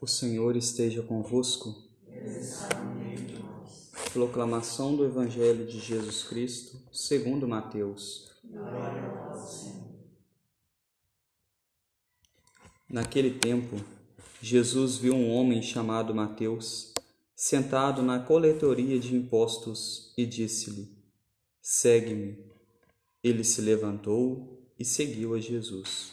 O Senhor esteja convosco. Proclamação do Evangelho de Jesus Cristo, segundo Mateus. Naquele tempo, Jesus viu um homem chamado Mateus sentado na coletoria de impostos e disse-lhe: Segue-me. Ele se levantou e seguiu a Jesus.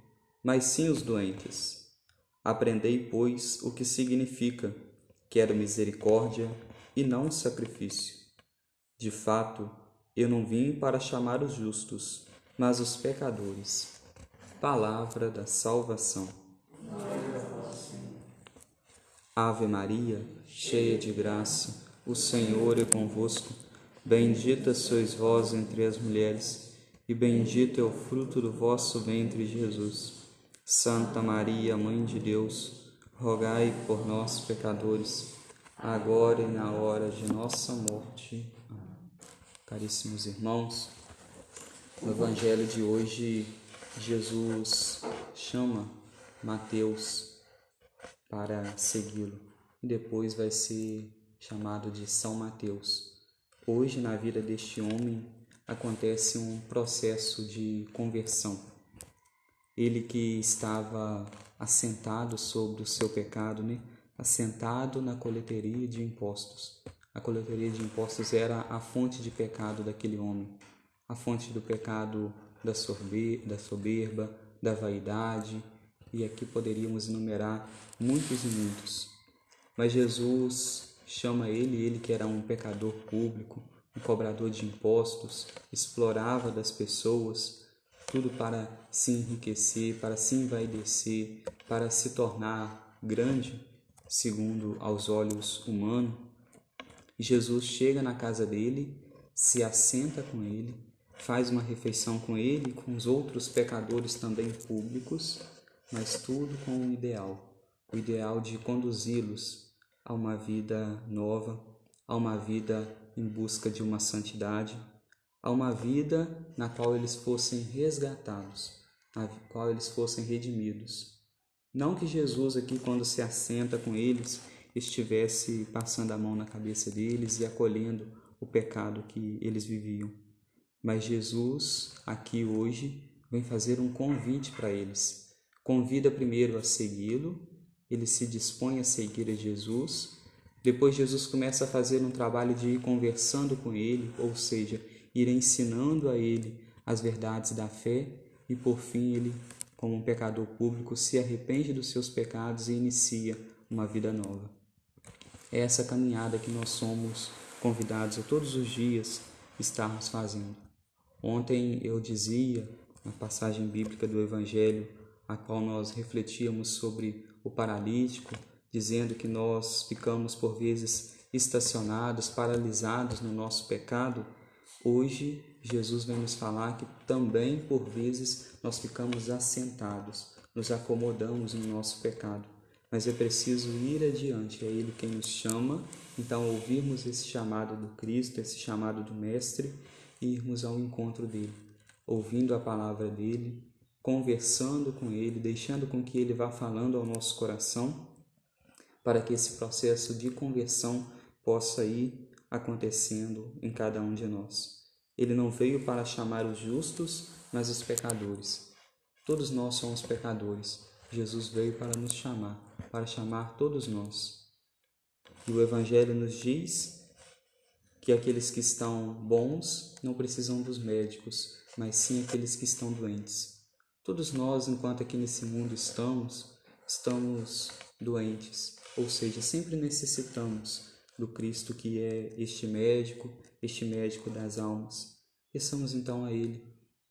mas sim os doentes. Aprendei, pois, o que significa: quero misericórdia e não sacrifício. De fato, eu não vim para chamar os justos, mas os pecadores. Palavra da salvação. Ave Maria, cheia de graça, o Senhor é convosco. Bendita sois vós entre as mulheres, e bendito é o fruto do vosso ventre, Jesus. Santa Maria, Mãe de Deus, rogai por nós, pecadores, agora e na hora de nossa morte. Caríssimos irmãos, no Evangelho de hoje, Jesus chama Mateus para segui-lo e depois vai ser chamado de São Mateus. Hoje, na vida deste homem, acontece um processo de conversão ele que estava assentado sobre o seu pecado, né? assentado na coleteria de impostos. A coleteria de impostos era a fonte de pecado daquele homem, a fonte do pecado da, da soberba, da vaidade, e aqui poderíamos enumerar muitos e muitos. Mas Jesus chama ele, ele que era um pecador público, um cobrador de impostos, explorava das pessoas, tudo para se enriquecer, para se envaidecer, para se tornar grande, segundo aos olhos humanos. Jesus chega na casa dele, se assenta com ele, faz uma refeição com ele, com os outros pecadores também públicos, mas tudo com um ideal, o ideal de conduzi-los a uma vida nova, a uma vida em busca de uma santidade, a uma vida na qual eles fossem resgatados, na qual eles fossem redimidos. Não que Jesus aqui, quando se assenta com eles, estivesse passando a mão na cabeça deles e acolhendo o pecado que eles viviam. Mas Jesus, aqui hoje, vem fazer um convite para eles. Convida primeiro a segui-lo, ele se dispõe a seguir a Jesus. Depois, Jesus começa a fazer um trabalho de ir conversando com ele, ou seja, ir ensinando a ele as verdades da fé e por fim ele, como um pecador público, se arrepende dos seus pecados e inicia uma vida nova. É essa caminhada que nós somos convidados a todos os dias estarmos fazendo. Ontem eu dizia, na passagem bíblica do Evangelho, a qual nós refletíamos sobre o paralítico, dizendo que nós ficamos por vezes estacionados, paralisados no nosso pecado Hoje, Jesus vem nos falar que também, por vezes, nós ficamos assentados, nos acomodamos no nosso pecado, mas é preciso ir adiante, é Ele quem nos chama, então ouvirmos esse chamado do Cristo, esse chamado do Mestre e irmos ao encontro dele, ouvindo a palavra dele, conversando com ele, deixando com que ele vá falando ao nosso coração, para que esse processo de conversão possa ir acontecendo em cada um de nós. Ele não veio para chamar os justos, mas os pecadores. Todos nós somos pecadores. Jesus veio para nos chamar, para chamar todos nós. E o Evangelho nos diz que aqueles que estão bons não precisam dos médicos, mas sim aqueles que estão doentes. Todos nós, enquanto aqui nesse mundo estamos, estamos doentes, ou seja, sempre necessitamos do Cristo que é este médico, este médico das almas. Peçamos então a Ele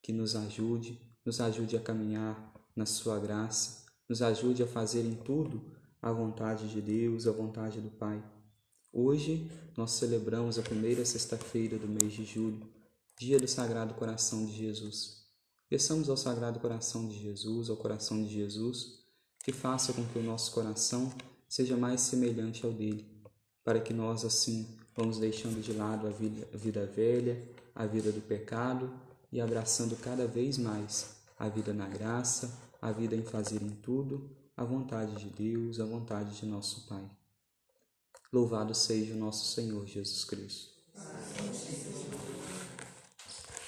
que nos ajude, nos ajude a caminhar na Sua graça, nos ajude a fazer em tudo a vontade de Deus, a vontade do Pai. Hoje nós celebramos a primeira sexta-feira do mês de julho, dia do Sagrado Coração de Jesus. Peçamos ao Sagrado Coração de Jesus, ao coração de Jesus, que faça com que o nosso coração seja mais semelhante ao dele, para que nós assim vamos deixando de lado a vida, a vida velha, a vida do pecado e abraçando cada vez mais a vida na graça, a vida em fazer em tudo a vontade de Deus, a vontade de nosso Pai. Louvado seja o nosso Senhor Jesus Cristo.